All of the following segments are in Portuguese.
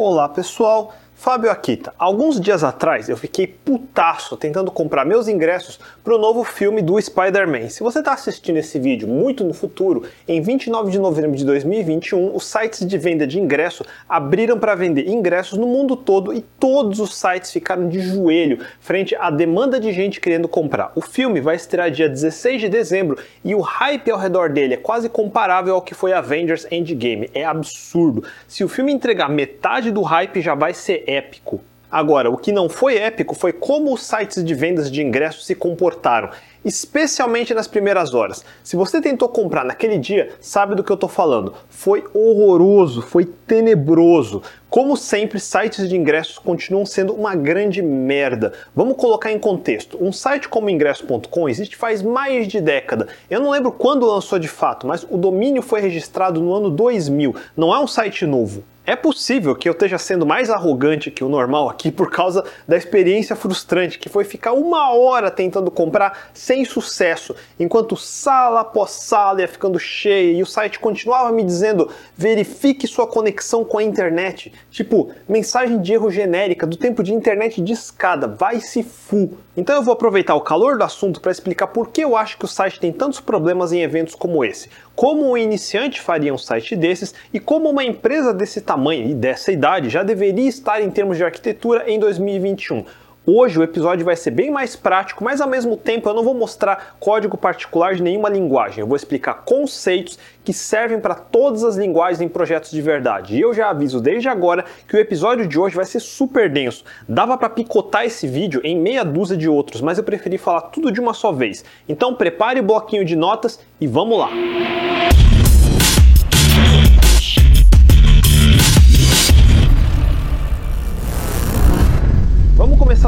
Olá pessoal, Fábio Akita. Alguns dias atrás eu fiquei putaço tentando comprar meus ingressos para o novo filme do Spider-Man. Se você está assistindo esse vídeo muito no futuro, em 29 de novembro de 2021, os sites de venda de ingresso abriram para vender ingressos no mundo todo e todos os sites ficaram de joelho frente à demanda de gente querendo comprar. O filme vai estrear dia 16 de dezembro e o hype ao redor dele é quase comparável ao que foi Avengers Endgame. É absurdo. Se o filme entregar metade do hype, já vai ser épico. Agora, o que não foi épico foi como os sites de vendas de ingressos se comportaram, especialmente nas primeiras horas. Se você tentou comprar naquele dia, sabe do que eu estou falando. Foi horroroso, foi tenebroso. Como sempre, sites de ingressos continuam sendo uma grande merda. Vamos colocar em contexto. Um site como ingresso.com existe faz mais de década. Eu não lembro quando lançou de fato, mas o domínio foi registrado no ano 2000. Não é um site novo. É possível que eu esteja sendo mais arrogante que o normal aqui por causa da experiência frustrante que foi ficar uma hora tentando comprar sem sucesso, enquanto sala após sala ia ficando cheia e o site continuava me dizendo verifique sua conexão com a internet. Tipo, mensagem de erro genérica do tempo de internet de escada, vai se fu. Então eu vou aproveitar o calor do assunto para explicar por que eu acho que o site tem tantos problemas em eventos como esse, como um iniciante faria um site desses e como uma empresa desse tamanho e dessa idade já deveria estar em termos de arquitetura em 2021. Hoje o episódio vai ser bem mais prático, mas ao mesmo tempo eu não vou mostrar código particular de nenhuma linguagem. Eu vou explicar conceitos que servem para todas as linguagens em projetos de verdade. E eu já aviso desde agora que o episódio de hoje vai ser super denso. Dava para picotar esse vídeo em meia dúzia de outros, mas eu preferi falar tudo de uma só vez. Então prepare o bloquinho de notas e vamos lá.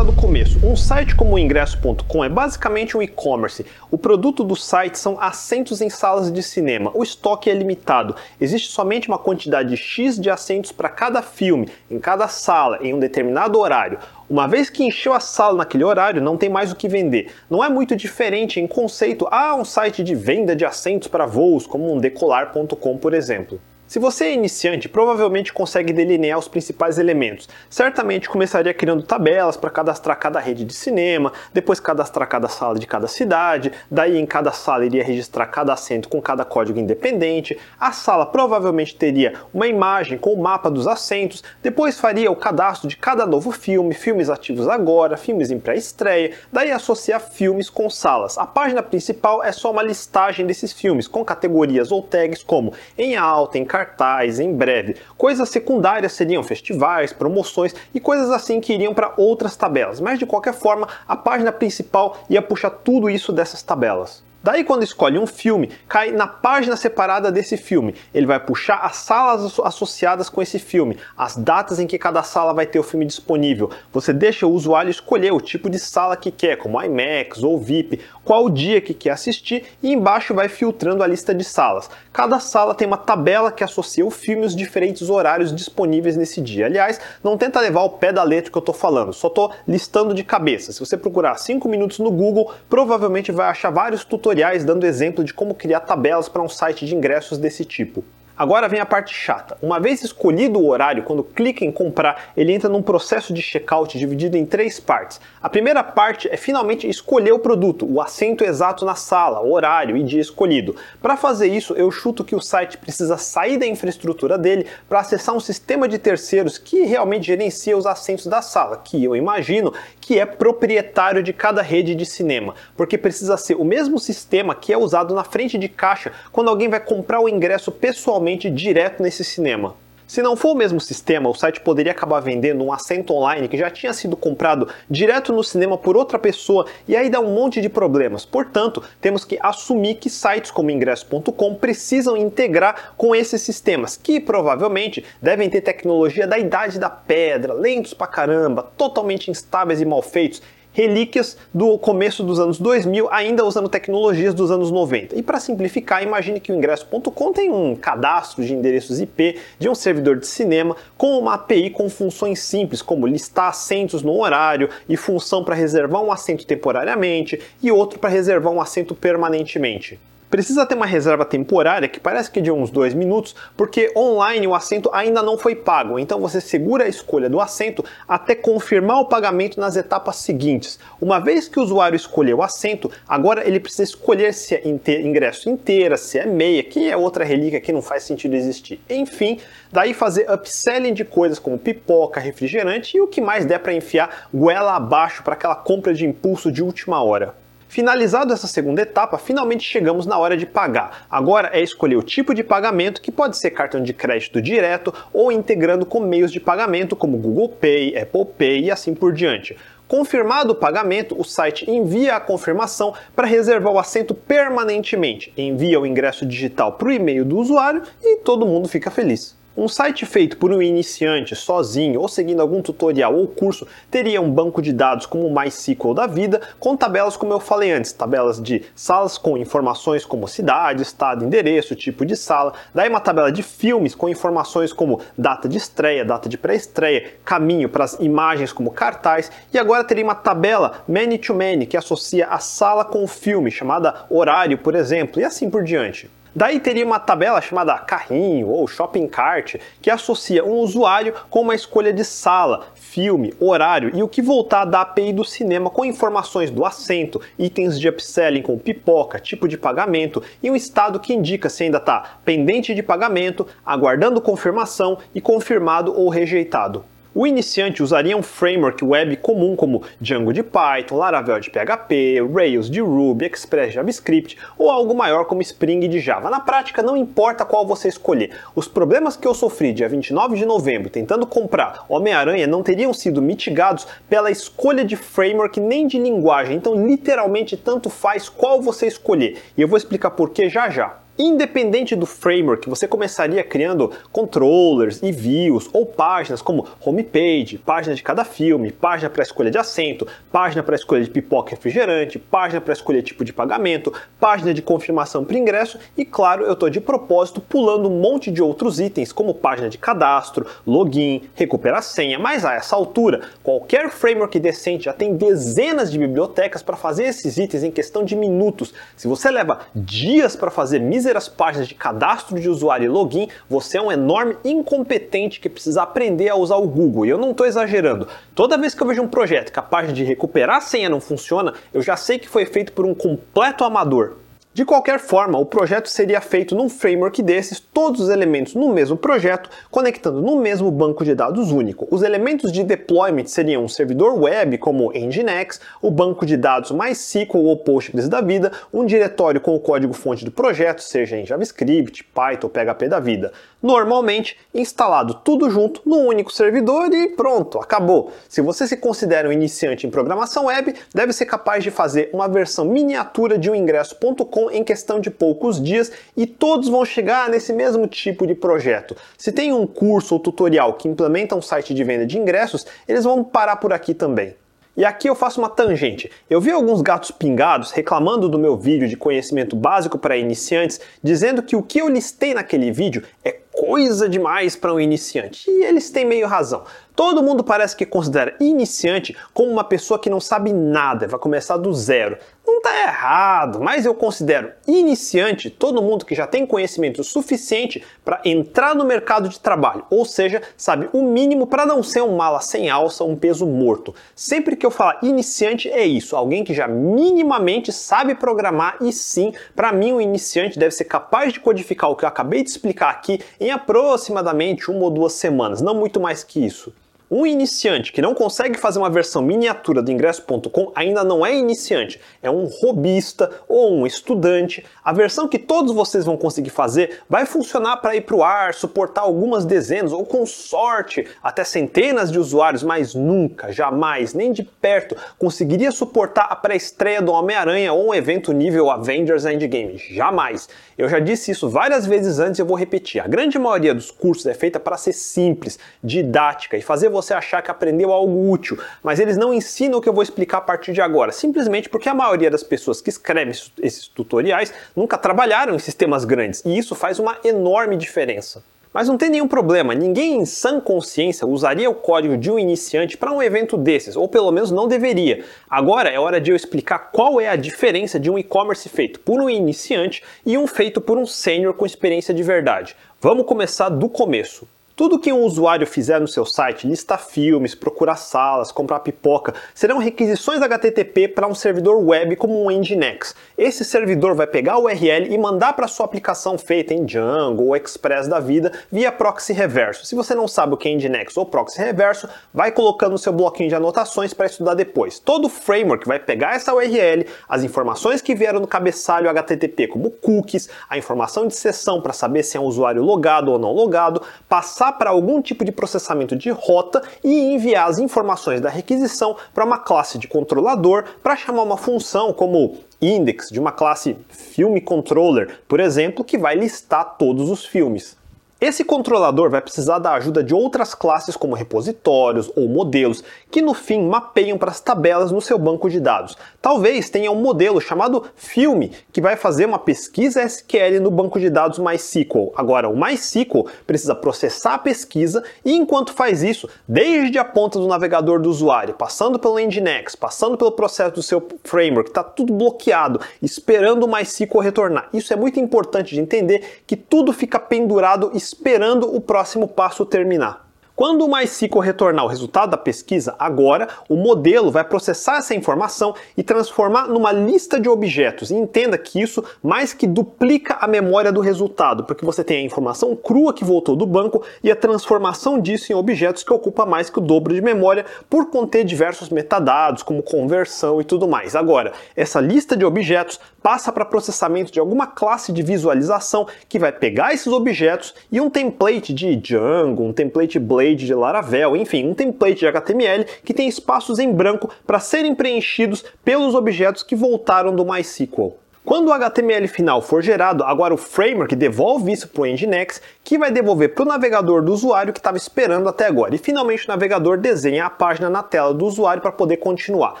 Começar do começo. Um site como o ingresso.com é basicamente um e-commerce. O produto do site são assentos em salas de cinema. O estoque é limitado. Existe somente uma quantidade X de assentos para cada filme, em cada sala, em um determinado horário. Uma vez que encheu a sala naquele horário, não tem mais o que vender. Não é muito diferente em conceito a um site de venda de assentos para voos, como um decolar.com, por exemplo. Se você é iniciante, provavelmente consegue delinear os principais elementos. Certamente começaria criando tabelas para cadastrar cada rede de cinema, depois cadastrar cada sala de cada cidade, daí em cada sala iria registrar cada assento com cada código independente. A sala provavelmente teria uma imagem com o mapa dos assentos, depois faria o cadastro de cada novo filme, filmes ativos agora, filmes em pré-estreia, daí associar filmes com salas. A página principal é só uma listagem desses filmes com categorias ou tags como em alta, em cartaz, em breve. Coisas secundárias seriam festivais, promoções e coisas assim que iriam para outras tabelas, mas de qualquer forma a página principal ia puxar tudo isso dessas tabelas. Daí, quando escolhe um filme, cai na página separada desse filme. Ele vai puxar as salas associadas com esse filme, as datas em que cada sala vai ter o filme disponível. Você deixa o usuário escolher o tipo de sala que quer, como IMAX ou VIP, qual dia que quer assistir e embaixo vai filtrando a lista de salas. Cada sala tem uma tabela que associa o filme e os diferentes horários disponíveis nesse dia. Aliás, não tenta levar o pé da letra que eu estou falando, só estou listando de cabeça. Se você procurar 5 minutos no Google, provavelmente vai achar vários tutoriais tutoriais dando exemplo de como criar tabelas para um site de ingressos desse tipo. Agora vem a parte chata. Uma vez escolhido o horário, quando clica em comprar, ele entra num processo de checkout dividido em três partes. A primeira parte é finalmente escolher o produto, o assento exato na sala, o horário e dia escolhido. Para fazer isso, eu chuto que o site precisa sair da infraestrutura dele para acessar um sistema de terceiros que realmente gerencia os assentos da sala, que eu imagino que é proprietário de cada rede de cinema, porque precisa ser o mesmo sistema que é usado na frente de caixa quando alguém vai comprar o ingresso pessoalmente direto nesse cinema. Se não for o mesmo sistema, o site poderia acabar vendendo um assento online que já tinha sido comprado direto no cinema por outra pessoa e aí dá um monte de problemas. Portanto, temos que assumir que sites como ingresso.com precisam integrar com esses sistemas, que provavelmente devem ter tecnologia da idade da pedra, lentos pra caramba, totalmente instáveis e mal feitos relíquias do começo dos anos 2000, ainda usando tecnologias dos anos 90. E para simplificar, imagine que o ingresso.com tem um cadastro de endereços IP de um servidor de cinema com uma API com funções simples, como listar assentos no horário e função para reservar um assento temporariamente e outro para reservar um assento permanentemente. Precisa ter uma reserva temporária que parece que de uns dois minutos, porque online o assento ainda não foi pago, então você segura a escolha do assento até confirmar o pagamento nas etapas seguintes. Uma vez que o usuário escolheu o assento, agora ele precisa escolher se é ingresso inteira, se é meia, que é outra relíquia que não faz sentido existir. Enfim, daí fazer upselling de coisas como pipoca, refrigerante e o que mais der para enfiar goela abaixo para aquela compra de impulso de última hora. Finalizado essa segunda etapa, finalmente chegamos na hora de pagar. Agora é escolher o tipo de pagamento, que pode ser cartão de crédito direto ou integrando com meios de pagamento como Google Pay, Apple Pay e assim por diante. Confirmado o pagamento, o site envia a confirmação para reservar o assento permanentemente, envia o ingresso digital para o e-mail do usuário e todo mundo fica feliz. Um site feito por um iniciante sozinho ou seguindo algum tutorial ou curso teria um banco de dados como o MySQL da vida, com tabelas como eu falei antes, tabelas de salas com informações como cidade, estado, endereço, tipo de sala, daí uma tabela de filmes com informações como data de estreia, data de pré-estreia, caminho para as imagens como cartaz, e agora teria uma tabela many-to-many que associa a sala com o filme, chamada horário, por exemplo, e assim por diante. Daí teria uma tabela chamada carrinho ou shopping cart que associa um usuário com uma escolha de sala, filme, horário e o que voltar da API do cinema com informações do assento, itens de upselling com pipoca, tipo de pagamento e um estado que indica se ainda está pendente de pagamento, aguardando confirmação e confirmado ou rejeitado. O iniciante usaria um framework web comum como Django de Python, Laravel de PHP, Rails de Ruby, Express de JavaScript ou algo maior como Spring de Java. Na prática, não importa qual você escolher. Os problemas que eu sofri dia 29 de novembro tentando comprar Homem-Aranha não teriam sido mitigados pela escolha de framework nem de linguagem. Então, literalmente, tanto faz qual você escolher. E eu vou explicar por que já já. Independente do framework, você começaria criando controllers e views ou páginas como homepage, página de cada filme, página para escolha de assento, página para escolha de pipoca e refrigerante, página para escolher tipo de pagamento, página de confirmação para ingresso e, claro, eu estou de propósito pulando um monte de outros itens como página de cadastro, login, recuperar senha, mas a essa altura, qualquer framework decente já tem dezenas de bibliotecas para fazer esses itens em questão de minutos. Se você leva dias para fazer míseras páginas de cadastro de usuário e login, você é um enorme incompetente que precisa aprender a usar o Google. E eu não estou exagerando. Toda vez que eu vejo um projeto página de recuperar a senha não funciona, eu já sei que foi feito por um completo amador. De qualquer forma, o projeto seria feito num framework desses, todos os elementos no mesmo projeto, conectando no mesmo banco de dados único. Os elementos de deployment seriam um servidor web, como Nginx, o banco de dados MySQL ou Postgres da vida, um diretório com o código-fonte do projeto, seja em JavaScript, Python PHP da vida. Normalmente, instalado tudo junto num único servidor e pronto, acabou. Se você se considera um iniciante em programação web, deve ser capaz de fazer uma versão miniatura de um ingresso.com em questão de poucos dias e todos vão chegar nesse mesmo tipo de projeto. Se tem um curso ou tutorial que implementa um site de venda de ingressos, eles vão parar por aqui também. E aqui eu faço uma tangente. Eu vi alguns gatos pingados reclamando do meu vídeo de conhecimento básico para iniciantes, dizendo que o que eu listei naquele vídeo é coisa demais para um iniciante. E eles têm meio razão. Todo mundo parece que considera iniciante como uma pessoa que não sabe nada, vai começar do zero. Não tá errado, mas eu considero iniciante todo mundo que já tem conhecimento suficiente para entrar no mercado de trabalho, ou seja, sabe o mínimo para não ser um mala sem alça, um peso morto. Sempre que eu falar iniciante é isso, alguém que já minimamente sabe programar e sim, para mim o iniciante deve ser capaz de codificar o que eu acabei de explicar aqui em aproximadamente uma ou duas semanas, não muito mais que isso. Um iniciante que não consegue fazer uma versão miniatura do ingresso.com ainda não é iniciante, é um robista ou um estudante. A versão que todos vocês vão conseguir fazer vai funcionar para ir para o ar, suportar algumas dezenas ou com sorte até centenas de usuários, mas nunca, jamais, nem de perto conseguiria suportar a pré-estreia do Homem-Aranha ou um evento nível Avengers Endgame. Jamais. Eu já disse isso várias vezes antes e eu vou repetir. A grande maioria dos cursos é feita para ser simples, didática e fazer você você achar que aprendeu algo útil, mas eles não ensinam o que eu vou explicar a partir de agora, simplesmente porque a maioria das pessoas que escrevem esses tutoriais nunca trabalharam em sistemas grandes e isso faz uma enorme diferença. Mas não tem nenhum problema, ninguém em sã consciência usaria o código de um iniciante para um evento desses, ou pelo menos não deveria. Agora é hora de eu explicar qual é a diferença de um e-commerce feito por um iniciante e um feito por um sênior com experiência de verdade. Vamos começar do começo. Tudo que um usuário fizer no seu site, listar filmes, procurar salas, comprar pipoca, serão requisições HTTP para um servidor web como um Nginx. Esse servidor vai pegar o URL e mandar para sua aplicação feita em Django ou Express da vida via proxy reverso. Se você não sabe o que é Nginx ou proxy reverso, vai colocando o seu bloquinho de anotações para estudar depois. Todo framework vai pegar essa URL, as informações que vieram no cabeçalho HTTP, como cookies, a informação de sessão para saber se é um usuário logado ou não logado, passar para algum tipo de processamento de rota e enviar as informações da requisição para uma classe de controlador para chamar uma função como index de uma classe filme controller, por exemplo, que vai listar todos os filmes. Esse controlador vai precisar da ajuda de outras classes como repositórios ou modelos, que no fim mapeiam para as tabelas no seu banco de dados. Talvez tenha um modelo chamado Filme, que vai fazer uma pesquisa SQL no banco de dados MySQL. Agora, o MySQL precisa processar a pesquisa e enquanto faz isso, desde a ponta do navegador do usuário, passando pelo Nginx, passando pelo processo do seu framework, está tudo bloqueado, esperando o MySQL retornar. Isso é muito importante de entender que tudo fica pendurado e esperando o próximo passo terminar. Quando o MySQL retornar o resultado da pesquisa, agora o modelo vai processar essa informação e transformar numa lista de objetos. E entenda que isso mais que duplica a memória do resultado, porque você tem a informação crua que voltou do banco e a transformação disso em objetos que ocupa mais que o dobro de memória por conter diversos metadados, como conversão e tudo mais. Agora, essa lista de objetos passa para processamento de alguma classe de visualização que vai pegar esses objetos e um template de Django, um template Blade de Laravel, enfim, um template de HTML que tem espaços em branco para serem preenchidos pelos objetos que voltaram do MySQL. Quando o HTML final for gerado, agora o framework devolve isso para o Nginx, que vai devolver para o navegador do usuário que estava esperando até agora. E finalmente o navegador desenha a página na tela do usuário para poder continuar.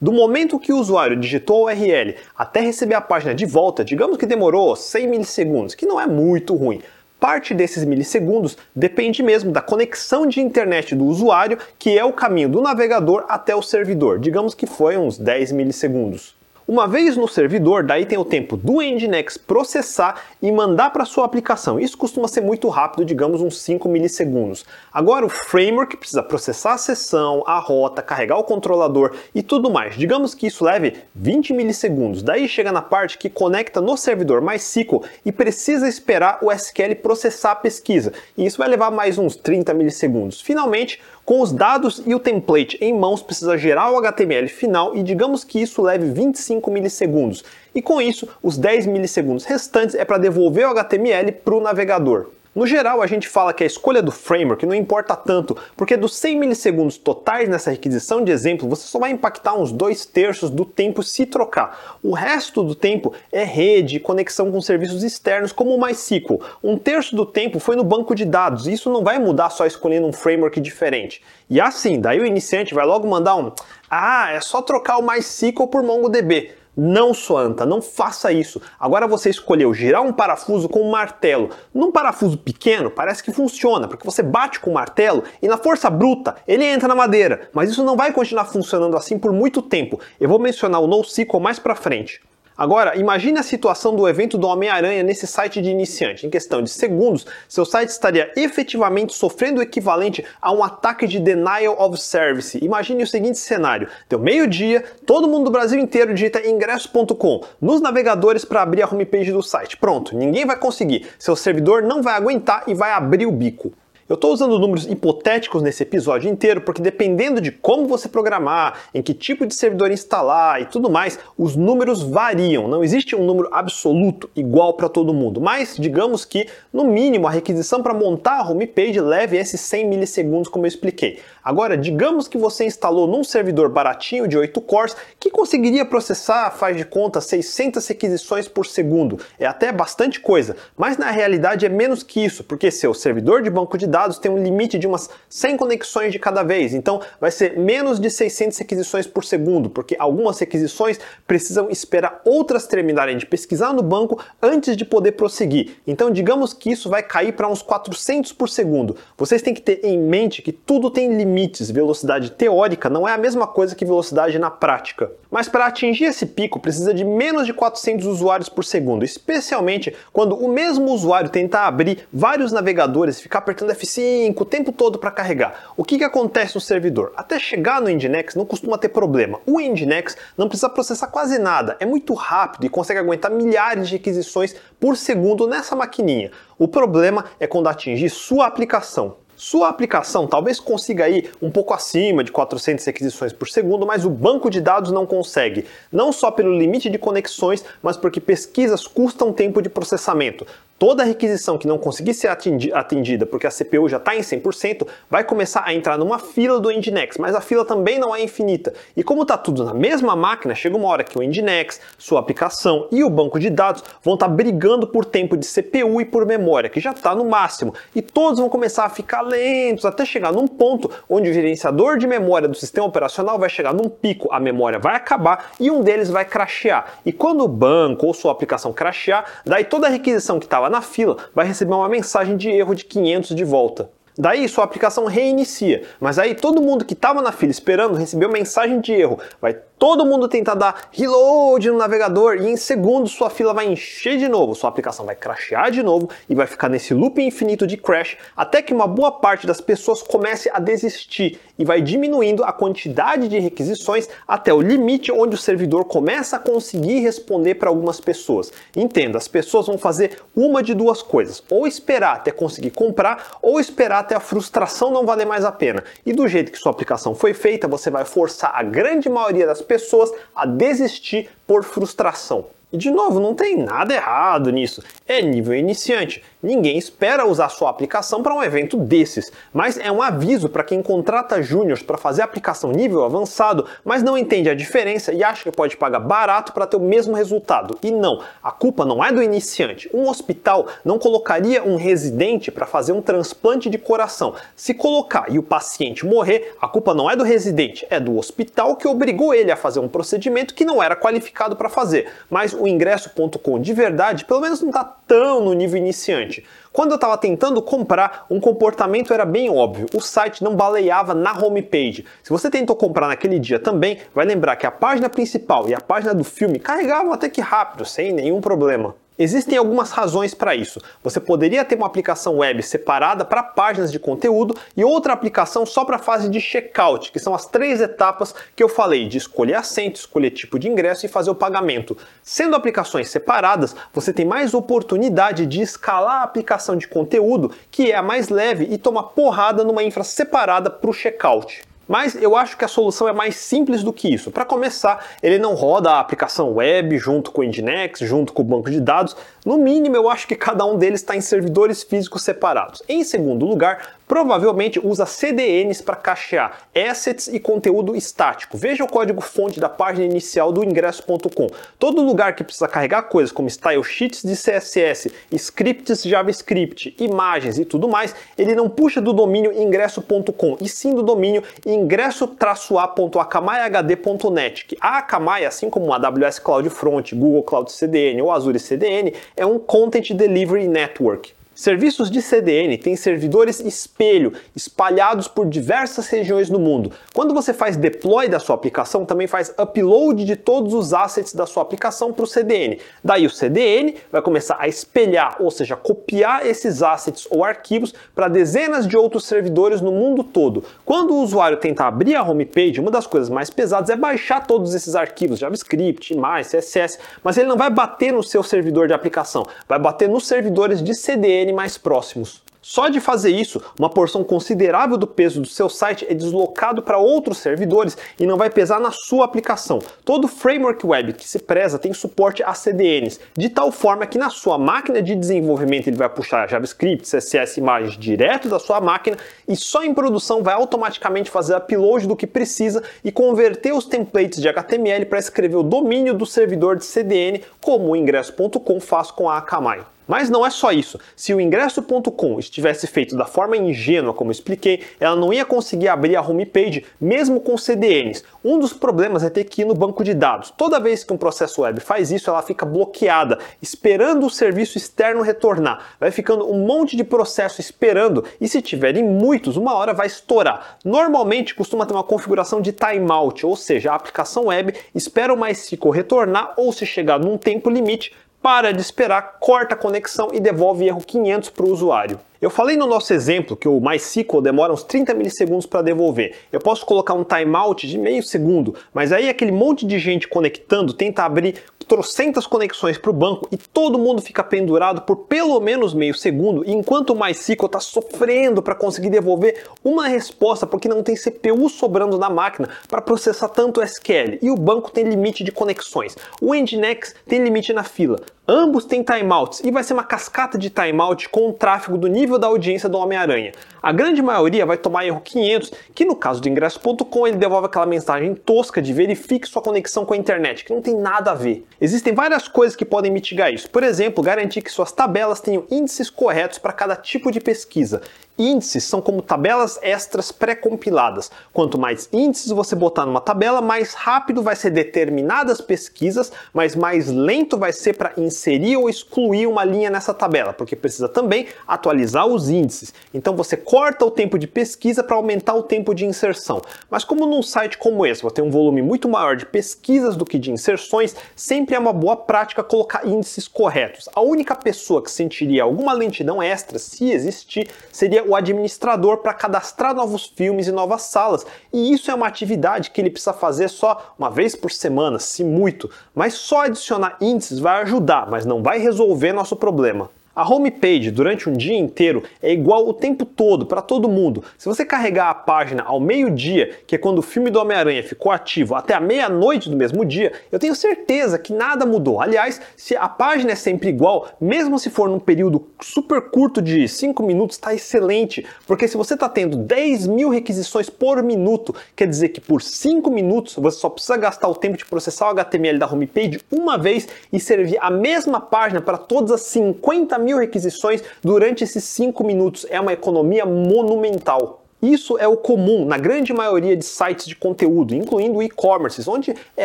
Do momento que o usuário digitou a URL até receber a página de volta, digamos que demorou 100 milissegundos, que não é muito ruim. Parte desses milissegundos depende mesmo da conexão de internet do usuário, que é o caminho do navegador até o servidor. Digamos que foi uns 10 milissegundos. Uma vez no servidor, daí tem o tempo do Nginx processar e mandar para sua aplicação. Isso costuma ser muito rápido, digamos uns 5 milissegundos. Agora o framework precisa processar a sessão, a rota, carregar o controlador e tudo mais. Digamos que isso leve 20 milissegundos. Daí chega na parte que conecta no servidor MySQL e precisa esperar o SQL processar a pesquisa. E isso vai levar mais uns 30 milissegundos. Finalmente, com os dados e o template em mãos, precisa gerar o HTML final e digamos que isso leve 25 milissegundos. E com isso, os 10 milissegundos restantes é para devolver o HTML para o navegador. No geral, a gente fala que a escolha do framework não importa tanto, porque dos 100 milissegundos totais nessa requisição de exemplo, você só vai impactar uns dois terços do tempo se trocar. O resto do tempo é rede, conexão com serviços externos como o MySQL. Um terço do tempo foi no banco de dados, e isso não vai mudar só escolhendo um framework diferente. E assim, daí o iniciante vai logo mandar um ah, é só trocar o MySQL por MongoDB. Não, Suanta, não faça isso. Agora você escolheu girar um parafuso com um martelo. Num parafuso pequeno, parece que funciona, porque você bate com o martelo e na força bruta ele entra na madeira. Mas isso não vai continuar funcionando assim por muito tempo. Eu vou mencionar o NoSQL mais pra frente. Agora, imagine a situação do evento do Homem-Aranha nesse site de iniciante. Em questão de segundos, seu site estaria efetivamente sofrendo o equivalente a um ataque de denial of service. Imagine o seguinte cenário: deu meio-dia, todo mundo do Brasil inteiro digita ingresso.com nos navegadores para abrir a homepage do site. Pronto, ninguém vai conseguir. Seu servidor não vai aguentar e vai abrir o bico. Eu estou usando números hipotéticos nesse episódio inteiro porque dependendo de como você programar, em que tipo de servidor instalar e tudo mais, os números variam. Não existe um número absoluto igual para todo mundo, mas digamos que no mínimo a requisição para montar a homepage leve esses 100 milissegundos como eu expliquei. Agora, digamos que você instalou num servidor baratinho de 8 cores que conseguiria processar, faz de conta, 600 requisições por segundo. É até bastante coisa, mas na realidade é menos que isso, porque seu servidor de banco de dados tem um limite de umas 100 conexões de cada vez, então vai ser menos de 600 requisições por segundo, porque algumas requisições precisam esperar outras terminarem de pesquisar no banco antes de poder prosseguir. Então, digamos que isso vai cair para uns 400 por segundo. Vocês têm que ter em mente que tudo tem limites. Velocidade teórica não é a mesma coisa que velocidade na prática. Mas para atingir esse pico precisa de menos de 400 usuários por segundo, especialmente quando o mesmo usuário tentar abrir vários navegadores e ficar apertando F5 o tempo todo para carregar. O que, que acontece no servidor? Até chegar no Nginx não costuma ter problema. O Nginx não precisa processar quase nada, é muito rápido e consegue aguentar milhares de requisições por segundo nessa maquininha. O problema é quando atingir sua aplicação. Sua aplicação talvez consiga ir um pouco acima de 400 requisições por segundo, mas o banco de dados não consegue. Não só pelo limite de conexões, mas porque pesquisas custam tempo de processamento. Toda requisição que não conseguir ser atendida porque a CPU já está em 100%, vai começar a entrar numa fila do Nginx, mas a fila também não é infinita. E como está tudo na mesma máquina, chega uma hora que o Nginx, sua aplicação e o banco de dados vão estar tá brigando por tempo de CPU e por memória, que já está no máximo. E todos vão começar a ficar lentos até chegar num ponto onde o gerenciador de memória do sistema operacional vai chegar num pico, a memória vai acabar e um deles vai crashear. E quando o banco ou sua aplicação crashear, daí toda requisição que estava na fila vai receber uma mensagem de erro de 500 de volta. Daí sua aplicação reinicia, mas aí todo mundo que estava na fila esperando recebeu mensagem de erro. Vai todo mundo tentar dar reload no navegador e em segundos sua fila vai encher de novo, sua aplicação vai crashear de novo e vai ficar nesse loop infinito de crash até que uma boa parte das pessoas comece a desistir e vai diminuindo a quantidade de requisições até o limite onde o servidor começa a conseguir responder para algumas pessoas. Entenda, as pessoas vão fazer uma de duas coisas, ou esperar até conseguir comprar ou esperar até a frustração não valer mais a pena. E do jeito que sua aplicação foi feita, você vai forçar a grande maioria das pessoas a desistir por frustração. E de novo, não tem nada errado nisso. É nível iniciante. Ninguém espera usar sua aplicação para um evento desses, mas é um aviso para quem contrata júniors para fazer aplicação nível avançado, mas não entende a diferença e acha que pode pagar barato para ter o mesmo resultado. E não, a culpa não é do iniciante. Um hospital não colocaria um residente para fazer um transplante de coração. Se colocar e o paciente morrer, a culpa não é do residente, é do hospital que obrigou ele a fazer um procedimento que não era qualificado para fazer. Mas o ingresso.com de verdade, pelo menos não está tão no nível iniciante. Quando eu estava tentando comprar, um comportamento era bem óbvio. O site não baleava na homepage. Se você tentou comprar naquele dia também, vai lembrar que a página principal e a página do filme carregavam até que rápido, sem nenhum problema. Existem algumas razões para isso. Você poderia ter uma aplicação web separada para páginas de conteúdo e outra aplicação só para a fase de checkout, que são as três etapas que eu falei de escolher assento, escolher tipo de ingresso e fazer o pagamento. Sendo aplicações separadas, você tem mais oportunidade de escalar a aplicação de conteúdo, que é a mais leve, e tomar porrada numa infra separada para o checkout. Mas eu acho que a solução é mais simples do que isso. Para começar, ele não roda a aplicação web junto com o Nginx, junto com o banco de dados. No mínimo, eu acho que cada um deles está em servidores físicos separados. Em segundo lugar, provavelmente usa CDNs para cachear assets e conteúdo estático. Veja o código fonte da página inicial do ingresso.com. Todo lugar que precisa carregar coisas como style sheets de CSS, scripts JavaScript, imagens e tudo mais, ele não puxa do domínio ingresso.com, e sim do domínio ingresso-a.akamaiahd.net, a Akamai, assim como a AWS Cloud Front, Google Cloud CDN ou Azure CDN, é um Content Delivery Network. Serviços de CDN têm servidores espelho espalhados por diversas regiões do mundo. Quando você faz deploy da sua aplicação, também faz upload de todos os assets da sua aplicação para o CDN. Daí o CDN vai começar a espelhar, ou seja, copiar esses assets ou arquivos para dezenas de outros servidores no mundo todo. Quando o usuário tenta abrir a homepage, uma das coisas mais pesadas é baixar todos esses arquivos, JavaScript, mais CSS, mas ele não vai bater no seu servidor de aplicação, vai bater nos servidores de CDN mais próximos. Só de fazer isso, uma porção considerável do peso do seu site é deslocado para outros servidores e não vai pesar na sua aplicação. Todo framework web que se preza tem suporte a CDNs, de tal forma que na sua máquina de desenvolvimento ele vai puxar JavaScript, CSS, imagens direto da sua máquina e só em produção vai automaticamente fazer upload do que precisa e converter os templates de HTML para escrever o domínio do servidor de CDN, como o ingresso.com faz com a Akamai. Mas não é só isso. Se o ingresso.com estivesse feito da forma ingênua como expliquei, ela não ia conseguir abrir a homepage mesmo com CDNs. Um dos problemas é ter que ir no banco de dados. Toda vez que um processo web faz isso, ela fica bloqueada, esperando o serviço externo retornar. Vai ficando um monte de processo esperando e se tiverem muitos, uma hora vai estourar. Normalmente costuma ter uma configuração de timeout, ou seja, a aplicação web espera o MySQL retornar ou se chegar num tempo limite, para de esperar, corta a conexão e devolve erro 500 para o usuário. Eu falei no nosso exemplo que o MySQL demora uns 30 milissegundos para devolver. Eu posso colocar um timeout de meio segundo, mas aí aquele monte de gente conectando tenta abrir trocentas conexões para o banco e todo mundo fica pendurado por pelo menos meio segundo, enquanto o MySQL está sofrendo para conseguir devolver uma resposta porque não tem CPU sobrando na máquina para processar tanto SQL e o banco tem limite de conexões. O Nginx tem limite na fila. Ambos têm timeouts e vai ser uma cascata de timeout com o tráfego do nível da audiência do Homem-Aranha. A grande maioria vai tomar erro 500, que no caso do ingresso.com ele devolve aquela mensagem tosca de verifique sua conexão com a internet, que não tem nada a ver. Existem várias coisas que podem mitigar isso. Por exemplo, garantir que suas tabelas tenham índices corretos para cada tipo de pesquisa. Índices são como tabelas extras pré-compiladas. Quanto mais índices você botar numa tabela, mais rápido vai ser determinadas pesquisas, mas mais lento vai ser para inserir ou excluir uma linha nessa tabela, porque precisa também atualizar os índices. Então você corta o tempo de pesquisa para aumentar o tempo de inserção. Mas como num site como esse você tem um volume muito maior de pesquisas do que de inserções, sempre é uma boa prática colocar índices corretos. A única pessoa que sentiria alguma lentidão extra, se existir, seria o administrador para cadastrar novos filmes e novas salas. E isso é uma atividade que ele precisa fazer só uma vez por semana, se muito. Mas só adicionar índices vai ajudar, mas não vai resolver nosso problema. A homepage durante um dia inteiro é igual o tempo todo para todo mundo. Se você carregar a página ao meio-dia, que é quando o filme do Homem-Aranha ficou ativo, até a meia-noite do mesmo dia, eu tenho certeza que nada mudou. Aliás, se a página é sempre igual, mesmo se for num período super curto de 5 minutos, está excelente. Porque se você está tendo 10 mil requisições por minuto, quer dizer que por 5 minutos você só precisa gastar o tempo de processar o HTML da homepage uma vez e servir a mesma página para todas as 50 mil requisições durante esses 5 minutos. É uma economia monumental. Isso é o comum na grande maioria de sites de conteúdo, incluindo e-commerces, onde é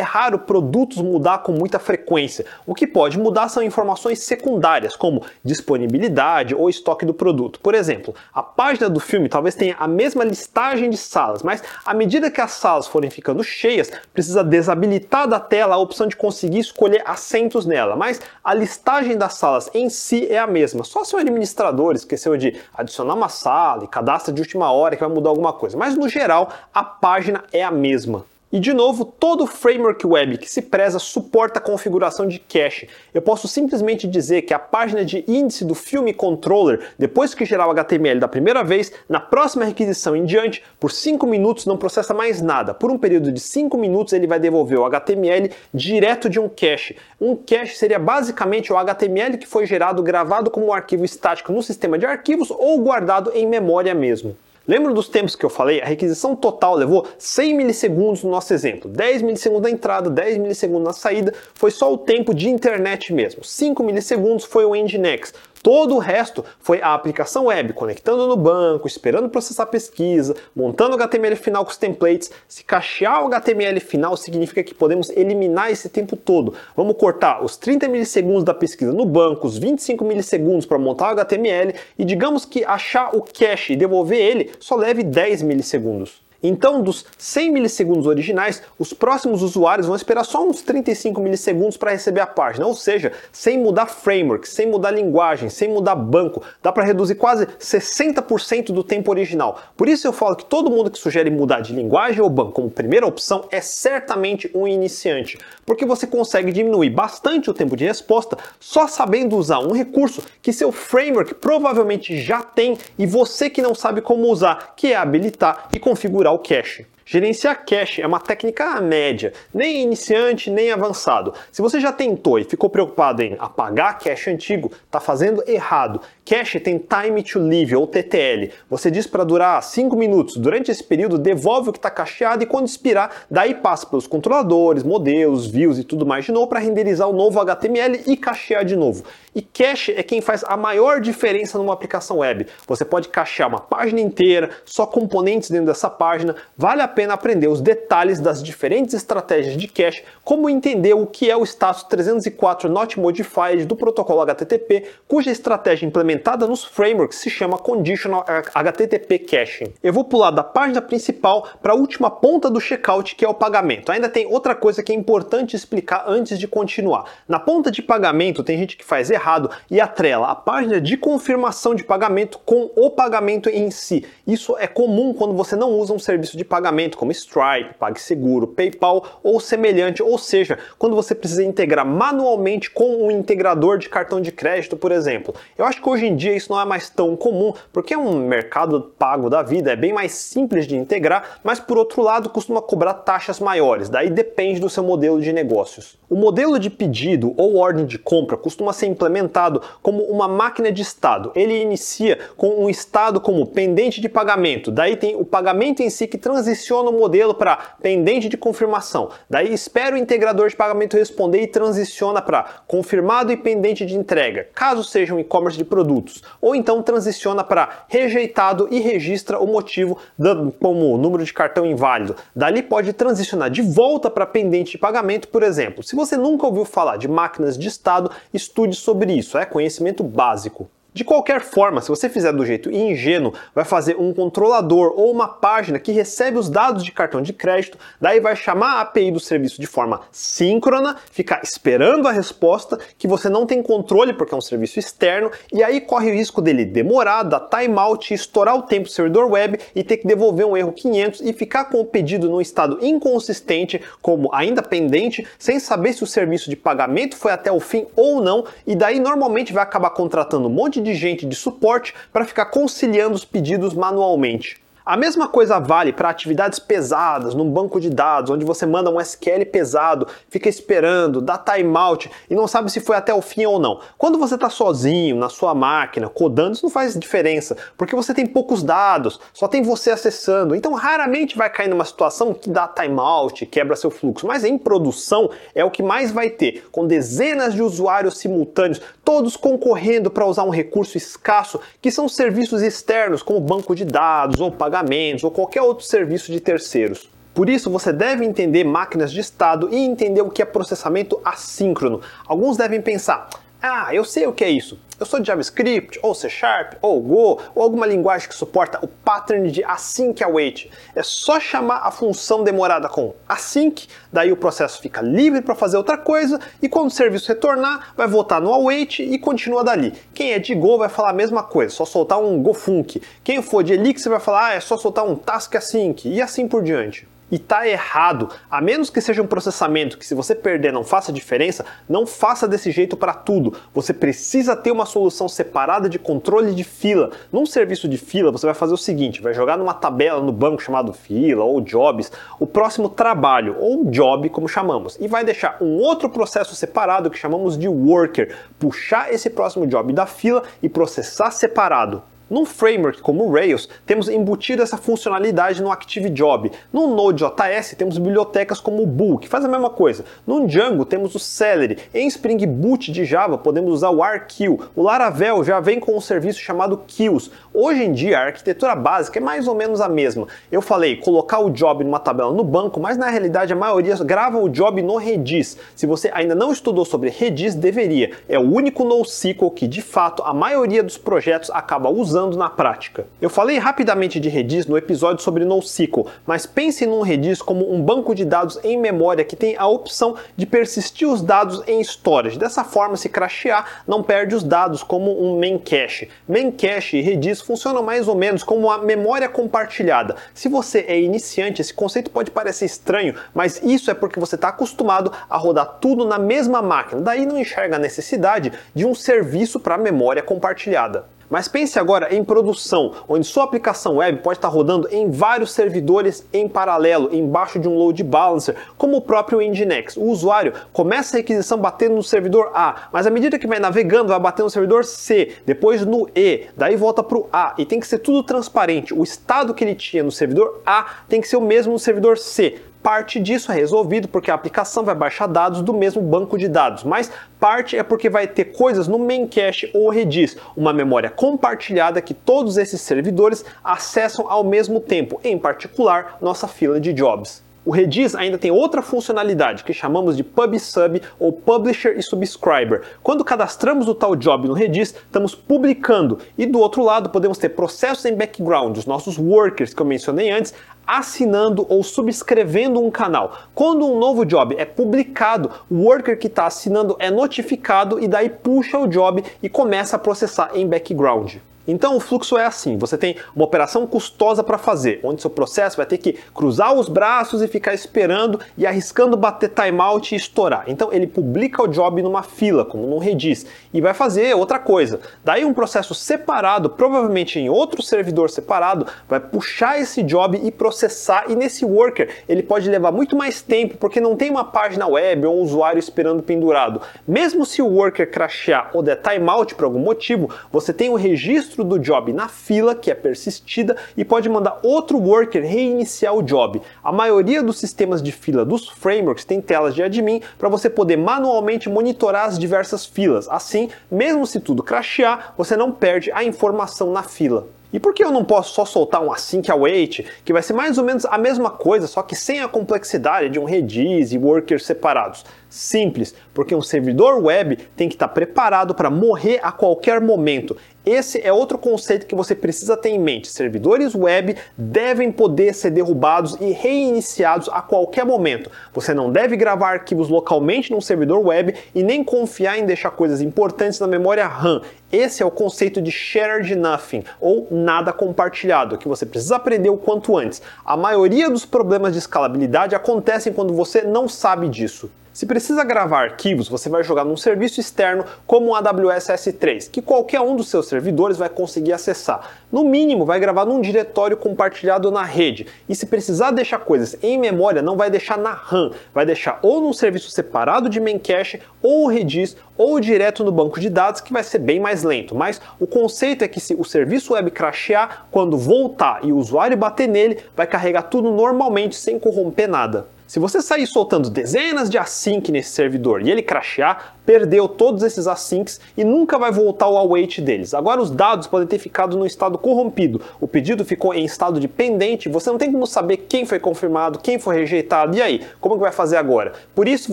raro produtos mudar com muita frequência. O que pode mudar são informações secundárias, como disponibilidade ou estoque do produto. Por exemplo, a página do filme talvez tenha a mesma listagem de salas, mas à medida que as salas forem ficando cheias, precisa desabilitar da tela a opção de conseguir escolher assentos nela. Mas a listagem das salas em si é a mesma, só se o administrador esqueceu de adicionar uma sala e cadastra de última hora vai mudar alguma coisa. Mas no geral, a página é a mesma. E de novo, todo framework web que se preza suporta a configuração de cache. Eu posso simplesmente dizer que a página de índice do filme controller, depois que gerar o HTML da primeira vez, na próxima requisição em diante, por 5 minutos não processa mais nada. Por um período de 5 minutos ele vai devolver o HTML direto de um cache. Um cache seria basicamente o HTML que foi gerado gravado como um arquivo estático no sistema de arquivos ou guardado em memória mesmo. Lembra dos tempos que eu falei? A requisição total levou 100 milissegundos no nosso exemplo. 10 milissegundos na entrada, 10 milissegundos na saída, foi só o tempo de internet mesmo. 5 milissegundos foi o Nginx. Todo o resto foi a aplicação web, conectando no banco, esperando processar pesquisa, montando o HTML final com os templates. Se cachear o HTML final significa que podemos eliminar esse tempo todo. Vamos cortar os 30 milissegundos da pesquisa no banco, os 25 milissegundos para montar o HTML e digamos que achar o cache e devolver ele só leve 10 milissegundos. Então, dos 100 milissegundos originais, os próximos usuários vão esperar só uns 35 milissegundos para receber a página, ou seja, sem mudar framework, sem mudar linguagem, sem mudar banco, dá para reduzir quase 60% do tempo original. Por isso eu falo que todo mundo que sugere mudar de linguagem ou banco como primeira opção é certamente um iniciante, porque você consegue diminuir bastante o tempo de resposta só sabendo usar um recurso que seu framework provavelmente já tem e você que não sabe como usar, que é habilitar e configurar o cache. Gerenciar cache é uma técnica média, nem iniciante nem avançado. Se você já tentou e ficou preocupado em apagar cache antigo, está fazendo errado. Cache tem time to leave ou TTL. Você diz para durar 5 minutos. Durante esse período, devolve o que está cacheado e quando expirar, daí passa pelos controladores, modelos, views e tudo mais de novo para renderizar o novo HTML e cachear de novo. E cache é quem faz a maior diferença numa aplicação web. Você pode cachear uma página inteira, só componentes dentro dessa página. Vale a pena pena aprender os detalhes das diferentes estratégias de cache, como entender o que é o status 304 Not Modified do protocolo HTTP, cuja estratégia implementada nos frameworks se chama Conditional HTTP Caching. Eu vou pular da página principal para a última ponta do checkout, que é o pagamento. Ainda tem outra coisa que é importante explicar antes de continuar. Na ponta de pagamento tem gente que faz errado e atrela a página de confirmação de pagamento com o pagamento em si. Isso é comum quando você não usa um serviço de pagamento como Stripe, PagSeguro, PayPal ou semelhante, ou seja, quando você precisa integrar manualmente com um integrador de cartão de crédito, por exemplo. Eu acho que hoje em dia isso não é mais tão comum, porque é um mercado pago da vida, é bem mais simples de integrar, mas por outro lado costuma cobrar taxas maiores, daí depende do seu modelo de negócios. O modelo de pedido ou ordem de compra costuma ser implementado como uma máquina de estado. Ele inicia com um estado como pendente de pagamento, daí tem o pagamento em si que transiciona no modelo para pendente de confirmação. Daí espera o integrador de pagamento responder e transiciona para confirmado e pendente de entrega, caso seja um e-commerce de produtos. Ou então transiciona para rejeitado e registra o motivo dando como número de cartão inválido. Dali pode transicionar de volta para pendente de pagamento, por exemplo. Se você nunca ouviu falar de máquinas de estado, estude sobre isso, é conhecimento básico. De qualquer forma, se você fizer do jeito ingênuo, vai fazer um controlador ou uma página que recebe os dados de cartão de crédito, daí vai chamar a API do serviço de forma síncrona, ficar esperando a resposta, que você não tem controle porque é um serviço externo, e aí corre o risco dele demorar, dar timeout, estourar o tempo do servidor web e ter que devolver um erro 500 e ficar com o pedido num estado inconsistente, como ainda pendente, sem saber se o serviço de pagamento foi até o fim ou não, e daí normalmente vai acabar contratando um monte de gente de suporte para ficar conciliando os pedidos manualmente. A mesma coisa vale para atividades pesadas num banco de dados, onde você manda um SQL pesado, fica esperando, dá timeout e não sabe se foi até o fim ou não. Quando você está sozinho na sua máquina, codando, isso não faz diferença, porque você tem poucos dados, só tem você acessando, então raramente vai cair numa situação que dá timeout, quebra seu fluxo. Mas em produção é o que mais vai ter, com dezenas de usuários simultâneos, todos concorrendo para usar um recurso escasso, que são serviços externos, como banco de dados ou pagamento pagamentos ou qualquer outro serviço de terceiros. Por isso, você deve entender máquinas de estado e entender o que é processamento assíncrono. Alguns devem pensar, ah, eu sei o que é isso. Eu sou de JavaScript, ou C Sharp, ou Go, ou alguma linguagem que suporta o pattern de async await. É só chamar a função demorada com async, daí o processo fica livre para fazer outra coisa, e quando o serviço retornar, vai voltar no await e continua dali. Quem é de Go vai falar a mesma coisa, só soltar um GoFunk. Quem for de Elixir vai falar, ah, é só soltar um task async, e assim por diante e tá errado. A menos que seja um processamento que se você perder não faça diferença, não faça desse jeito para tudo. Você precisa ter uma solução separada de controle de fila. Num serviço de fila, você vai fazer o seguinte, vai jogar numa tabela no banco chamado fila ou jobs, o próximo trabalho ou job como chamamos, e vai deixar um outro processo separado que chamamos de worker, puxar esse próximo job da fila e processar separado. Num framework como o Rails, temos embutido essa funcionalidade no Active Job. No Node.js, temos bibliotecas como o Bool, que faz a mesma coisa. No Django, temos o Celery. Em Spring Boot de Java, podemos usar o RQ. O Laravel já vem com um serviço chamado Queues. Hoje em dia, a arquitetura básica é mais ou menos a mesma. Eu falei colocar o job numa tabela no banco, mas na realidade a maioria grava o job no Redis. Se você ainda não estudou sobre Redis, deveria. É o único NoSQL que, de fato, a maioria dos projetos acaba usando usando na prática. Eu falei rapidamente de Redis no episódio sobre NoSQL, mas pense num Redis como um banco de dados em memória que tem a opção de persistir os dados em storage. Dessa forma, se crashear, não perde os dados como um Memcache. Memcache e Redis funcionam mais ou menos como uma memória compartilhada. Se você é iniciante, esse conceito pode parecer estranho, mas isso é porque você está acostumado a rodar tudo na mesma máquina. Daí não enxerga a necessidade de um serviço para memória compartilhada. Mas pense agora em produção, onde sua aplicação web pode estar rodando em vários servidores em paralelo, embaixo de um load balancer, como o próprio Nginx. O usuário começa a requisição batendo no servidor A, mas à medida que vai navegando, vai bater no servidor C, depois no E, daí volta para o A, e tem que ser tudo transparente. O estado que ele tinha no servidor A tem que ser o mesmo no servidor C. Parte disso é resolvido porque a aplicação vai baixar dados do mesmo banco de dados, mas parte é porque vai ter coisas no main cache ou Redis, uma memória compartilhada que todos esses servidores acessam ao mesmo tempo, em particular nossa fila de jobs. O Redis ainda tem outra funcionalidade que chamamos de PubSub ou Publisher e Subscriber. Quando cadastramos o tal job no Redis, estamos publicando e do outro lado podemos ter processos em background, os nossos workers que eu mencionei antes, assinando ou subscrevendo um canal. Quando um novo job é publicado, o worker que está assinando é notificado e daí puxa o job e começa a processar em background. Então o fluxo é assim: você tem uma operação custosa para fazer, onde seu processo vai ter que cruzar os braços e ficar esperando e arriscando bater timeout e estourar. Então ele publica o job numa fila, como num Redis, e vai fazer outra coisa. Daí um processo separado, provavelmente em outro servidor separado, vai puxar esse job e processar. E nesse worker ele pode levar muito mais tempo porque não tem uma página web ou um usuário esperando pendurado. Mesmo se o worker crashear ou der timeout por algum motivo, você tem o registro registro do job na fila, que é persistida, e pode mandar outro worker reiniciar o job. A maioria dos sistemas de fila dos frameworks tem telas de admin para você poder manualmente monitorar as diversas filas. Assim, mesmo se tudo crashear, você não perde a informação na fila. E por que eu não posso só soltar um async await, que vai ser mais ou menos a mesma coisa, só que sem a complexidade de um Redis e workers separados? Simples, porque um servidor web tem que estar preparado para morrer a qualquer momento. Esse é outro conceito que você precisa ter em mente. Servidores web devem poder ser derrubados e reiniciados a qualquer momento. Você não deve gravar arquivos localmente num servidor web e nem confiar em deixar coisas importantes na memória RAM. Esse é o conceito de shared nothing ou nada compartilhado, que você precisa aprender o quanto antes. A maioria dos problemas de escalabilidade acontecem quando você não sabe disso. Se precisa gravar arquivos, você vai jogar num serviço externo como o AWS S3, que qualquer um dos seus servidores vai conseguir acessar. No mínimo, vai gravar num diretório compartilhado na rede. E se precisar deixar coisas em memória, não vai deixar na RAM, vai deixar ou num serviço separado de main cache, ou Redis, ou direto no banco de dados, que vai ser bem mais lento. Mas o conceito é que se o serviço web crashear, quando voltar e o usuário bater nele, vai carregar tudo normalmente sem corromper nada. Se você sair soltando dezenas de async nesse servidor e ele crashear, perdeu todos esses asyncs e nunca vai voltar ao await deles. Agora os dados podem ter ficado no estado corrompido, o pedido ficou em estado de pendente, você não tem como saber quem foi confirmado, quem foi rejeitado, e aí, como que vai fazer agora? Por isso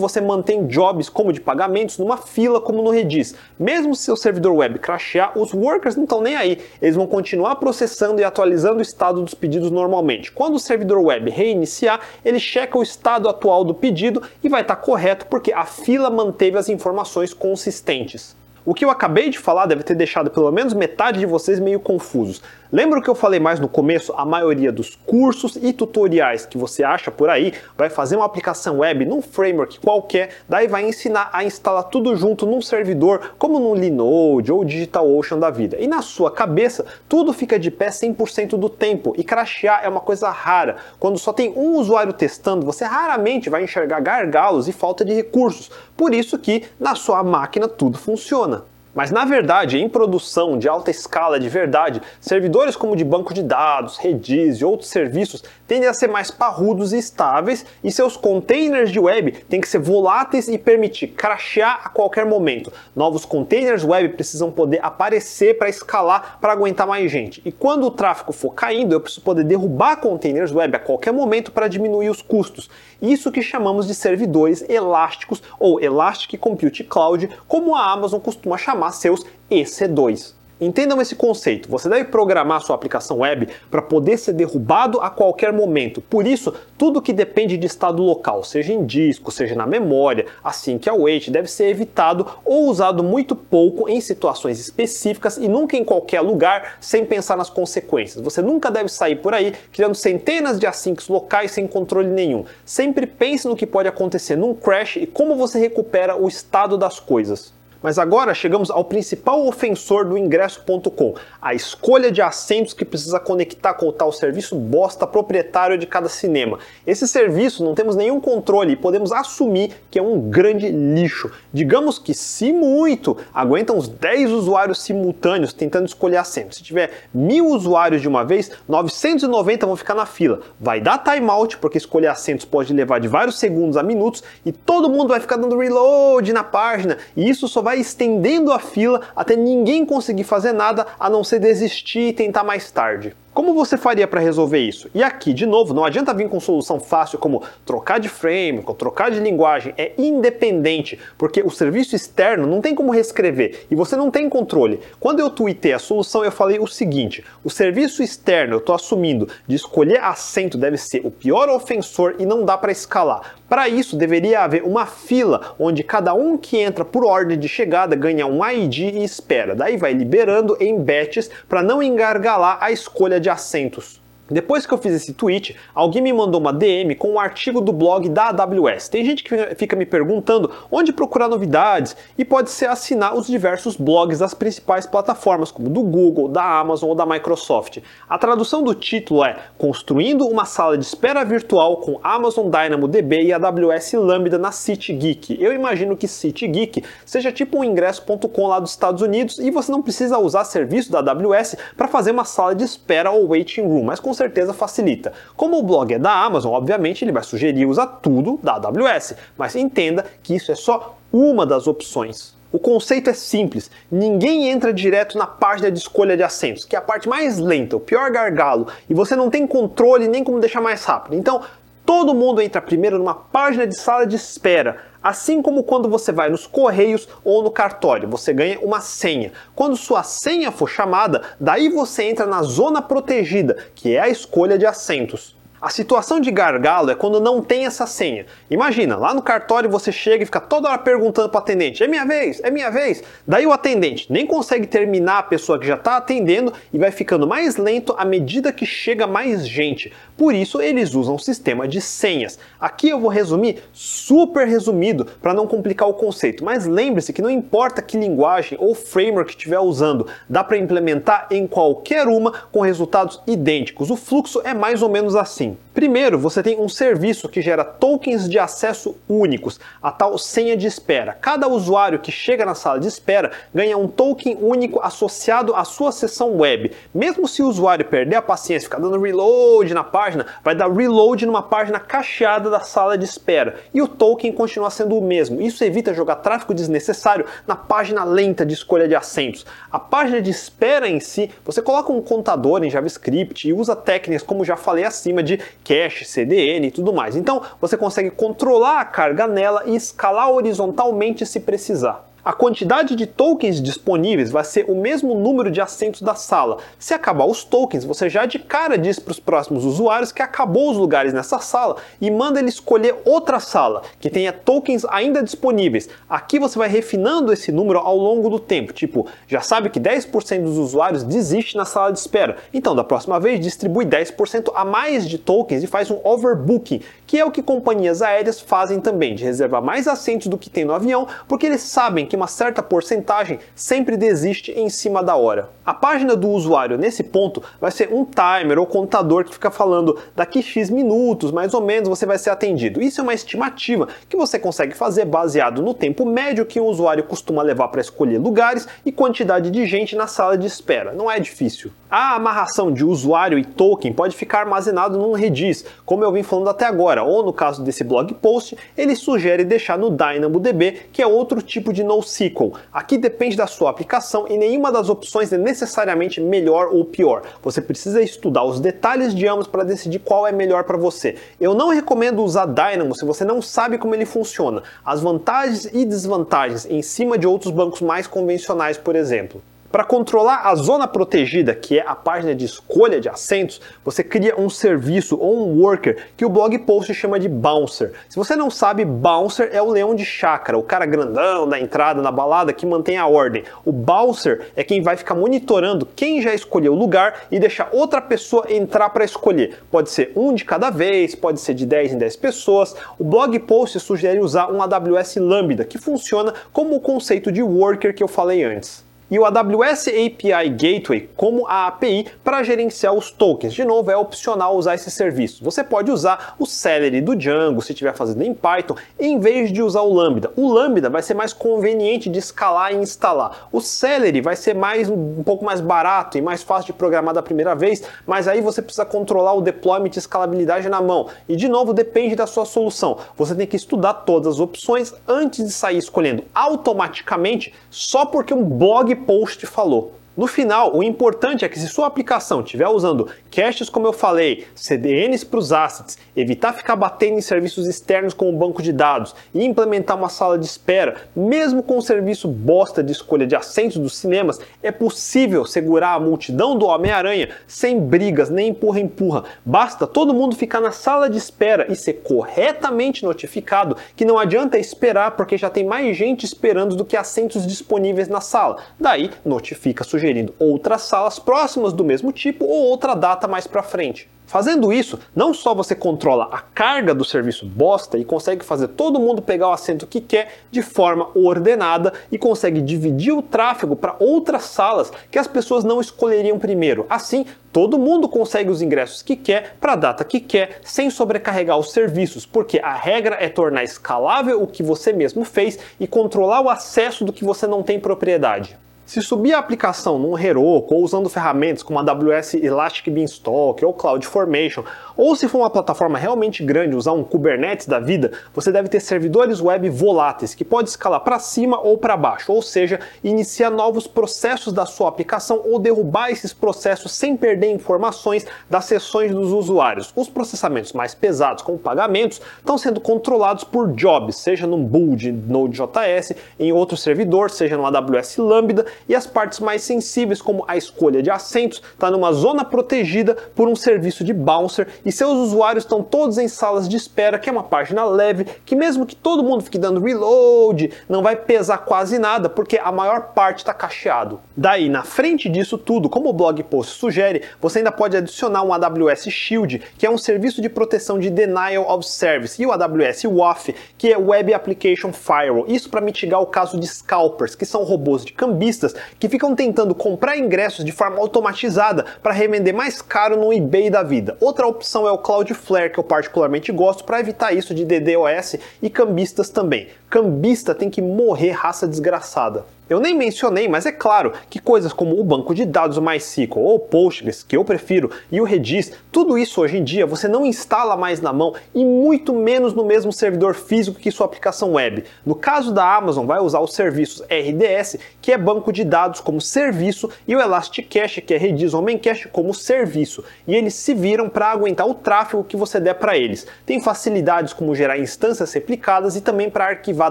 você mantém jobs como de pagamentos numa fila como no Redis. Mesmo se seu servidor web crashear, os workers não estão nem aí, eles vão continuar processando e atualizando o estado dos pedidos normalmente. Quando o servidor web reiniciar, ele checa o estado atual do pedido e vai estar correto porque a fila manteve as informações informações consistentes. O que eu acabei de falar deve ter deixado pelo menos metade de vocês meio confusos. Lembra o que eu falei mais no começo? A maioria dos cursos e tutoriais que você acha por aí vai fazer uma aplicação web num framework qualquer, daí vai ensinar a instalar tudo junto num servidor, como no Linode ou DigitalOcean da vida. E na sua cabeça, tudo fica de pé 100% do tempo. E crashear é uma coisa rara. Quando só tem um usuário testando, você raramente vai enxergar gargalos e falta de recursos. Por isso que na sua máquina tudo funciona. Mas na verdade, em produção de alta escala de verdade, servidores como de banco de dados, Redis e outros serviços tendem a ser mais parrudos e estáveis, e seus containers de web têm que ser voláteis e permitir crashear a qualquer momento. Novos containers web precisam poder aparecer para escalar para aguentar mais gente. E quando o tráfego for caindo, eu preciso poder derrubar containers web a qualquer momento para diminuir os custos. Isso que chamamos de servidores elásticos ou Elastic Compute Cloud, como a Amazon costuma chamar seus EC2. Entendam esse conceito. Você deve programar sua aplicação web para poder ser derrubado a qualquer momento. Por isso, tudo que depende de estado local, seja em disco, seja na memória, assim que await, deve ser evitado ou usado muito pouco em situações específicas e nunca em qualquer lugar sem pensar nas consequências. Você nunca deve sair por aí criando centenas de asyncs locais sem controle nenhum. Sempre pense no que pode acontecer num crash e como você recupera o estado das coisas. Mas agora chegamos ao principal ofensor do ingresso.com, a escolha de assentos que precisa conectar com o tal serviço bosta proprietário de cada cinema. Esse serviço não temos nenhum controle e podemos assumir que é um grande lixo. Digamos que, se muito, aguenta uns 10 usuários simultâneos tentando escolher assento. Se tiver mil usuários de uma vez, 990 vão ficar na fila. Vai dar timeout, porque escolher assentos pode levar de vários segundos a minutos e todo mundo vai ficar dando reload na página. E isso só vai estendendo a fila até ninguém conseguir fazer nada a não ser desistir e tentar mais tarde. Como você faria para resolver isso? E aqui, de novo, não adianta vir com solução fácil como trocar de frame, trocar de linguagem, é independente, porque o serviço externo não tem como reescrever e você não tem controle. Quando eu tuitei a solução, eu falei o seguinte: o serviço externo, eu estou assumindo, de escolher assento deve ser o pior ofensor e não dá para escalar. Para isso, deveria haver uma fila onde cada um que entra por ordem de chegada ganha um ID e espera. Daí vai liberando em batches para não engargalar a escolha de assentos. Depois que eu fiz esse tweet, alguém me mandou uma DM com um artigo do blog da AWS. Tem gente que fica me perguntando onde procurar novidades e pode ser assinar os diversos blogs das principais plataformas, como do Google, da Amazon ou da Microsoft. A tradução do título é Construindo uma sala de espera virtual com Amazon DynamoDB e AWS Lambda na CityGeek. Eu imagino que CityGeek seja tipo um ingresso.com lá dos Estados Unidos e você não precisa usar serviço da AWS para fazer uma sala de espera ou waiting room, mas com certeza facilita. Como o blog é da Amazon, obviamente ele vai sugerir usar tudo da AWS, mas entenda que isso é só uma das opções. O conceito é simples, ninguém entra direto na página de escolha de assentos, que é a parte mais lenta, o pior gargalo, e você não tem controle nem como deixar mais rápido. Então, todo mundo entra primeiro numa página de sala de espera, Assim como quando você vai nos correios ou no cartório, você ganha uma senha. Quando sua senha for chamada, daí você entra na zona protegida, que é a escolha de assentos. A situação de gargalo é quando não tem essa senha. Imagina, lá no cartório você chega e fica toda hora perguntando para o atendente: é minha vez, é minha vez. Daí o atendente nem consegue terminar a pessoa que já está atendendo e vai ficando mais lento à medida que chega mais gente. Por isso eles usam um sistema de senhas. Aqui eu vou resumir super resumido para não complicar o conceito, mas lembre-se que não importa que linguagem ou framework estiver usando, dá para implementar em qualquer uma com resultados idênticos. O fluxo é mais ou menos assim. Primeiro, você tem um serviço que gera tokens de acesso únicos, a tal senha de espera. Cada usuário que chega na sala de espera ganha um token único associado à sua sessão web. Mesmo se o usuário perder a paciência, ficar dando reload na página, vai dar reload numa página cacheada da sala de espera e o token continua sendo o mesmo. Isso evita jogar tráfego desnecessário na página lenta de escolha de assentos. A página de espera em si, você coloca um contador em JavaScript e usa técnicas como já falei acima de cache, CDN e tudo mais. Então você consegue controlar a carga nela e escalar horizontalmente se precisar. A quantidade de tokens disponíveis vai ser o mesmo número de assentos da sala. Se acabar os tokens, você já de cara diz para os próximos usuários que acabou os lugares nessa sala e manda ele escolher outra sala que tenha tokens ainda disponíveis. Aqui você vai refinando esse número ao longo do tempo. Tipo, já sabe que 10% dos usuários desiste na sala de espera. Então, da próxima vez, distribui 10% a mais de tokens e faz um overbooking, que é o que companhias aéreas fazem também, de reservar mais assentos do que tem no avião, porque eles sabem que uma certa porcentagem sempre desiste em cima da hora. A página do usuário nesse ponto vai ser um timer ou contador que fica falando daqui X minutos, mais ou menos, você vai ser atendido. Isso é uma estimativa que você consegue fazer baseado no tempo médio que o usuário costuma levar para escolher lugares e quantidade de gente na sala de espera. Não é difícil. A amarração de usuário e token pode ficar armazenado num Redis, como eu vim falando até agora, ou no caso desse blog post, ele sugere deixar no DynamoDB, que é outro tipo de NoSQL. Aqui depende da sua aplicação e nenhuma das opções é necessariamente melhor ou pior. Você precisa estudar os detalhes de ambos para decidir qual é melhor para você. Eu não recomendo usar Dynamo se você não sabe como ele funciona, as vantagens e desvantagens em cima de outros bancos mais convencionais, por exemplo. Para controlar a zona protegida, que é a página de escolha de assentos, você cria um serviço ou um worker que o blog post chama de bouncer. Se você não sabe, bouncer é o leão de chácara, o cara grandão da entrada na balada que mantém a ordem. O bouncer é quem vai ficar monitorando quem já escolheu o lugar e deixar outra pessoa entrar para escolher. Pode ser um de cada vez, pode ser de 10 em 10 pessoas. O blog post sugere usar um AWS Lambda, que funciona como o conceito de worker que eu falei antes e o AWS API Gateway como a API para gerenciar os tokens. De novo, é opcional usar esse serviço. Você pode usar o Celery do Django se estiver fazendo em Python, em vez de usar o Lambda. O Lambda vai ser mais conveniente de escalar e instalar. O Celery vai ser mais um pouco mais barato e mais fácil de programar da primeira vez, mas aí você precisa controlar o deployment e escalabilidade na mão. E de novo, depende da sua solução. Você tem que estudar todas as opções antes de sair escolhendo automaticamente só porque um blog post falou. No final, o importante é que se sua aplicação estiver usando caches, como eu falei, CDNs para os assets, evitar ficar batendo em serviços externos como banco de dados e implementar uma sala de espera, mesmo com o serviço bosta de escolha de assentos dos cinemas, é possível segurar a multidão do Homem-Aranha sem brigas nem empurra-empurra. Basta todo mundo ficar na sala de espera e ser corretamente notificado que não adianta esperar porque já tem mais gente esperando do que assentos disponíveis na sala. Daí, notifica sugestão sugerindo outras salas próximas do mesmo tipo ou outra data mais para frente. Fazendo isso, não só você controla a carga do serviço bosta e consegue fazer todo mundo pegar o assento que quer de forma ordenada e consegue dividir o tráfego para outras salas que as pessoas não escolheriam primeiro. Assim, todo mundo consegue os ingressos que quer para a data que quer, sem sobrecarregar os serviços, porque a regra é tornar escalável o que você mesmo fez e controlar o acesso do que você não tem propriedade. Se subir a aplicação num Heroku ou usando ferramentas como AWS Elastic Beanstalk ou CloudFormation, ou se for uma plataforma realmente grande, usar um Kubernetes da vida, você deve ter servidores web voláteis que pode escalar para cima ou para baixo, ou seja, iniciar novos processos da sua aplicação ou derrubar esses processos sem perder informações das sessões dos usuários. Os processamentos mais pesados, como pagamentos, estão sendo controlados por jobs, seja num build de Node.js, em outro servidor, seja no AWS Lambda, e as partes mais sensíveis, como a escolha de assentos, está numa zona protegida por um serviço de bouncer e seus usuários estão todos em salas de espera, que é uma página leve, que mesmo que todo mundo fique dando reload, não vai pesar quase nada, porque a maior parte está cacheado. Daí, na frente disso tudo, como o blog post sugere, você ainda pode adicionar um AWS Shield, que é um serviço de proteção de denial of service, e o AWS WAF, que é Web Application Firewall. Isso para mitigar o caso de scalpers, que são robôs de cambistas que ficam tentando comprar ingressos de forma automatizada para revender mais caro no eBay da vida. Outra opção é o Cloudflare, que eu particularmente gosto, para evitar isso de DDoS e cambistas também. Cambista tem que morrer raça desgraçada. Eu nem mencionei, mas é claro que coisas como o banco de dados MySQL ou Postgres, que eu prefiro, e o Redis, tudo isso hoje em dia você não instala mais na mão e muito menos no mesmo servidor físico que sua aplicação web. No caso da Amazon, vai usar os serviços RDS, que é banco de dados como serviço, e o Elasticache, que é Redis ou Memcache como serviço. E eles se viram para aguentar o tráfego que você der para eles. Tem facilidades como gerar instâncias replicadas e também para arquivar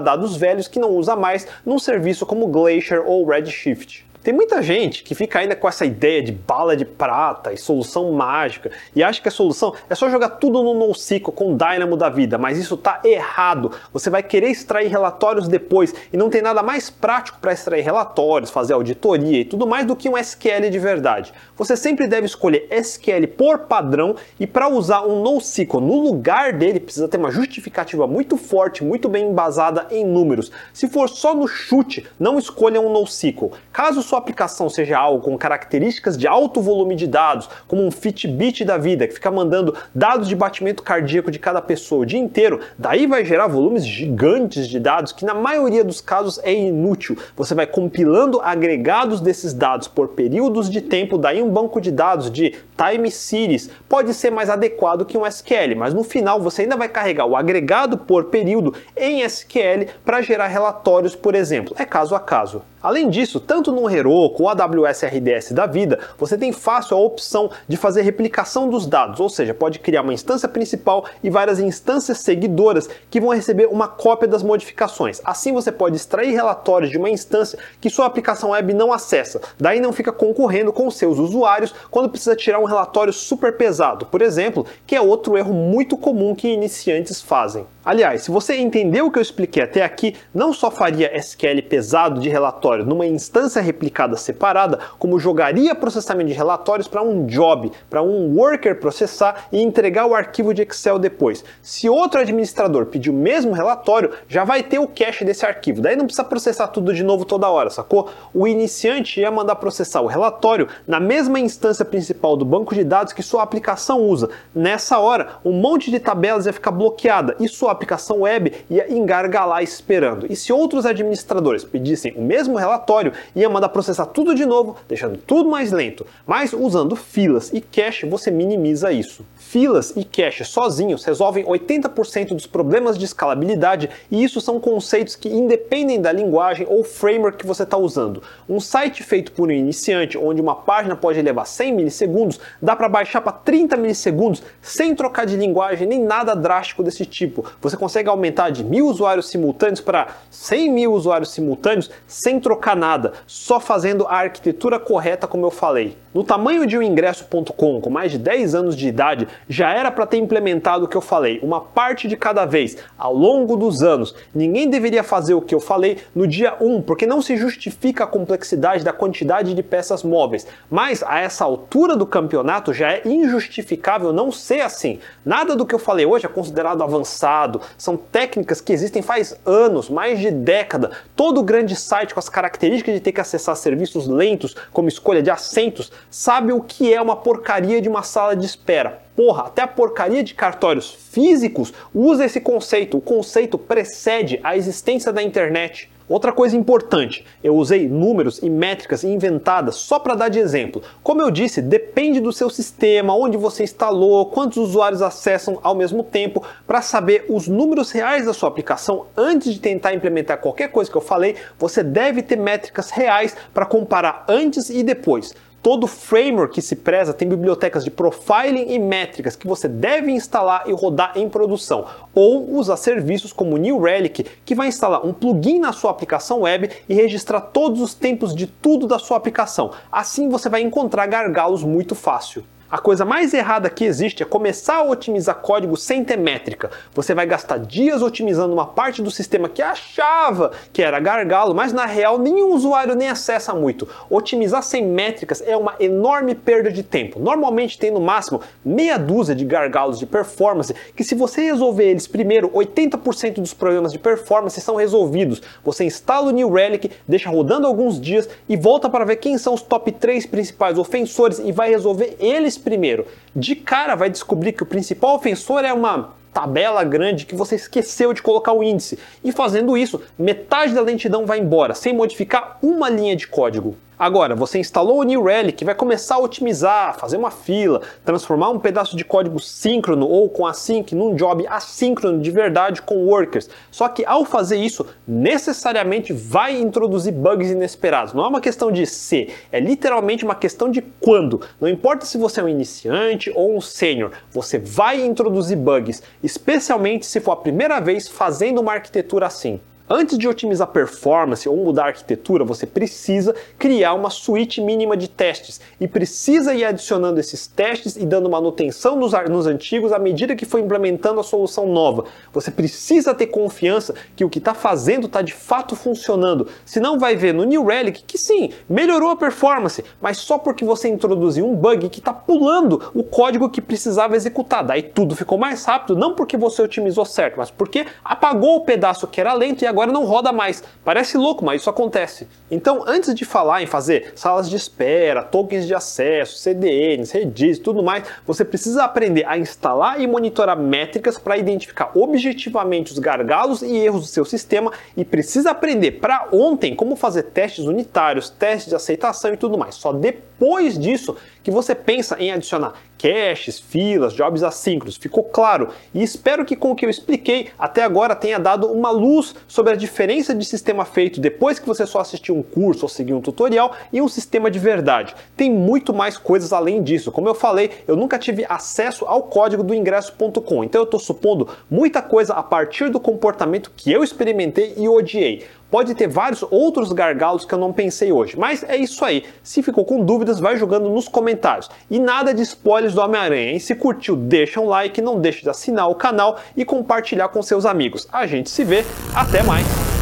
dados velhos que não usa mais num serviço como Glacier Glacier ou Redshift. Tem muita gente que fica ainda com essa ideia de bala de prata e solução mágica e acha que a solução é só jogar tudo no NoSQL com o Dynamo da vida, mas isso está errado. Você vai querer extrair relatórios depois e não tem nada mais prático para extrair relatórios, fazer auditoria e tudo mais do que um SQL de verdade. Você sempre deve escolher SQL por padrão e para usar um NoSQL no lugar dele precisa ter uma justificativa muito forte, muito bem embasada em números. Se for só no chute, não escolha um NoSQL. Caso sua aplicação seja algo com características de alto volume de dados, como um Fitbit da vida, que fica mandando dados de batimento cardíaco de cada pessoa o dia inteiro, daí vai gerar volumes gigantes de dados que na maioria dos casos é inútil. Você vai compilando agregados desses dados por períodos de tempo, daí um banco de dados de time series pode ser mais adequado que um SQL, mas no final você ainda vai carregar o agregado por período em SQL para gerar relatórios, por exemplo. É caso a caso. Além disso, tanto no Heroku ou AWS RDS da vida, você tem fácil a opção de fazer replicação dos dados, ou seja, pode criar uma instância principal e várias instâncias seguidoras que vão receber uma cópia das modificações. Assim você pode extrair relatórios de uma instância que sua aplicação web não acessa, daí não fica concorrendo com seus usuários quando precisa tirar um relatório super pesado, por exemplo, que é outro erro muito comum que iniciantes fazem. Aliás, se você entendeu o que eu expliquei até aqui, não só faria SQL pesado de relatório numa instância replicada separada, como jogaria processamento de relatórios para um job, para um worker processar e entregar o arquivo de Excel depois. Se outro administrador pedir o mesmo relatório, já vai ter o cache desse arquivo. Daí não precisa processar tudo de novo toda hora, sacou? O iniciante ia mandar processar o relatório na mesma instância principal do banco de dados que sua aplicação usa. Nessa hora, um monte de tabelas ia ficar bloqueada e sua aplicação web ia engargalar esperando. E se outros administradores pedissem o mesmo relatório, ia mandar processar tudo de novo, deixando tudo mais lento. Mas usando filas e cache, você minimiza isso. Filas e cache sozinhos resolvem 80% dos problemas de escalabilidade e isso são conceitos que independem da linguagem ou framework que você está usando. Um site feito por um iniciante, onde uma página pode levar 100 milissegundos, dá para baixar para 30 milissegundos sem trocar de linguagem nem nada drástico desse tipo você consegue aumentar de mil usuários simultâneos para 100 mil usuários simultâneos sem trocar nada, só fazendo a arquitetura correta, como eu falei. No tamanho de um ingresso.com, com mais de 10 anos de idade, já era para ter implementado o que eu falei, uma parte de cada vez, ao longo dos anos. Ninguém deveria fazer o que eu falei no dia 1, porque não se justifica a complexidade da quantidade de peças móveis. Mas a essa altura do campeonato já é injustificável não ser assim. Nada do que eu falei hoje é considerado avançado, são técnicas que existem faz anos, mais de década. Todo grande site com as características de ter que acessar serviços lentos, como escolha de assentos, sabe o que é uma porcaria de uma sala de espera. Porra, até a porcaria de cartórios físicos usa esse conceito. O conceito precede a existência da internet. Outra coisa importante, eu usei números e métricas inventadas só para dar de exemplo. Como eu disse, depende do seu sistema, onde você instalou, quantos usuários acessam ao mesmo tempo. Para saber os números reais da sua aplicação antes de tentar implementar qualquer coisa que eu falei, você deve ter métricas reais para comparar antes e depois. Todo framework que se preza tem bibliotecas de profiling e métricas que você deve instalar e rodar em produção, ou usar serviços como New Relic, que vai instalar um plugin na sua aplicação web e registrar todos os tempos de tudo da sua aplicação. Assim você vai encontrar gargalos muito fácil. A coisa mais errada que existe é começar a otimizar código sem ter métrica. Você vai gastar dias otimizando uma parte do sistema que achava que era gargalo, mas na real nenhum usuário nem acessa muito. Otimizar sem métricas é uma enorme perda de tempo. Normalmente tem no máximo meia dúzia de gargalos de performance que se você resolver eles primeiro, 80% dos problemas de performance são resolvidos. Você instala o New Relic, deixa rodando alguns dias e volta para ver quem são os top 3 principais ofensores e vai resolver eles primeiro. De cara vai descobrir que o principal ofensor é uma tabela grande que você esqueceu de colocar o índice. E fazendo isso, metade da lentidão vai embora, sem modificar uma linha de código. Agora, você instalou o New Relic, vai começar a otimizar, fazer uma fila, transformar um pedaço de código síncrono ou com async num job assíncrono de verdade com workers. Só que ao fazer isso, necessariamente vai introduzir bugs inesperados. Não é uma questão de se, é literalmente uma questão de quando. Não importa se você é um iniciante ou um sênior, você vai introduzir bugs, especialmente se for a primeira vez fazendo uma arquitetura assim. Antes de otimizar performance ou mudar a arquitetura, você precisa criar uma suíte mínima de testes e precisa ir adicionando esses testes e dando manutenção nos, nos antigos à medida que for implementando a solução nova. Você precisa ter confiança que o que está fazendo está de fato funcionando. Senão vai ver no New Relic que sim, melhorou a performance, mas só porque você introduziu um bug que está pulando o código que precisava executar. Daí tudo ficou mais rápido, não porque você otimizou certo, mas porque apagou o pedaço que era lento e agora agora não roda mais. Parece louco, mas isso acontece. Então, antes de falar em fazer salas de espera, tokens de acesso, CDNs, redis, tudo mais, você precisa aprender a instalar e monitorar métricas para identificar objetivamente os gargalos e erros do seu sistema e precisa aprender para ontem como fazer testes unitários, testes de aceitação e tudo mais. Só depois disso que você pensa em adicionar caches, filas, jobs assíncronos. Ficou claro? E espero que com o que eu expliquei até agora tenha dado uma luz sobre a diferença de sistema feito depois que você só assistiu um curso ou seguir um tutorial e um sistema de verdade. Tem muito mais coisas além disso. Como eu falei, eu nunca tive acesso ao código do ingresso.com, então eu estou supondo muita coisa a partir do comportamento que eu experimentei e odiei. Pode ter vários outros gargalos que eu não pensei hoje, mas é isso aí. Se ficou com dúvidas, vai jogando nos comentários. E nada de spoilers do Homem-Aranha. E se curtiu, deixa um like, não deixe de assinar o canal e compartilhar com seus amigos. A gente se vê, até mais!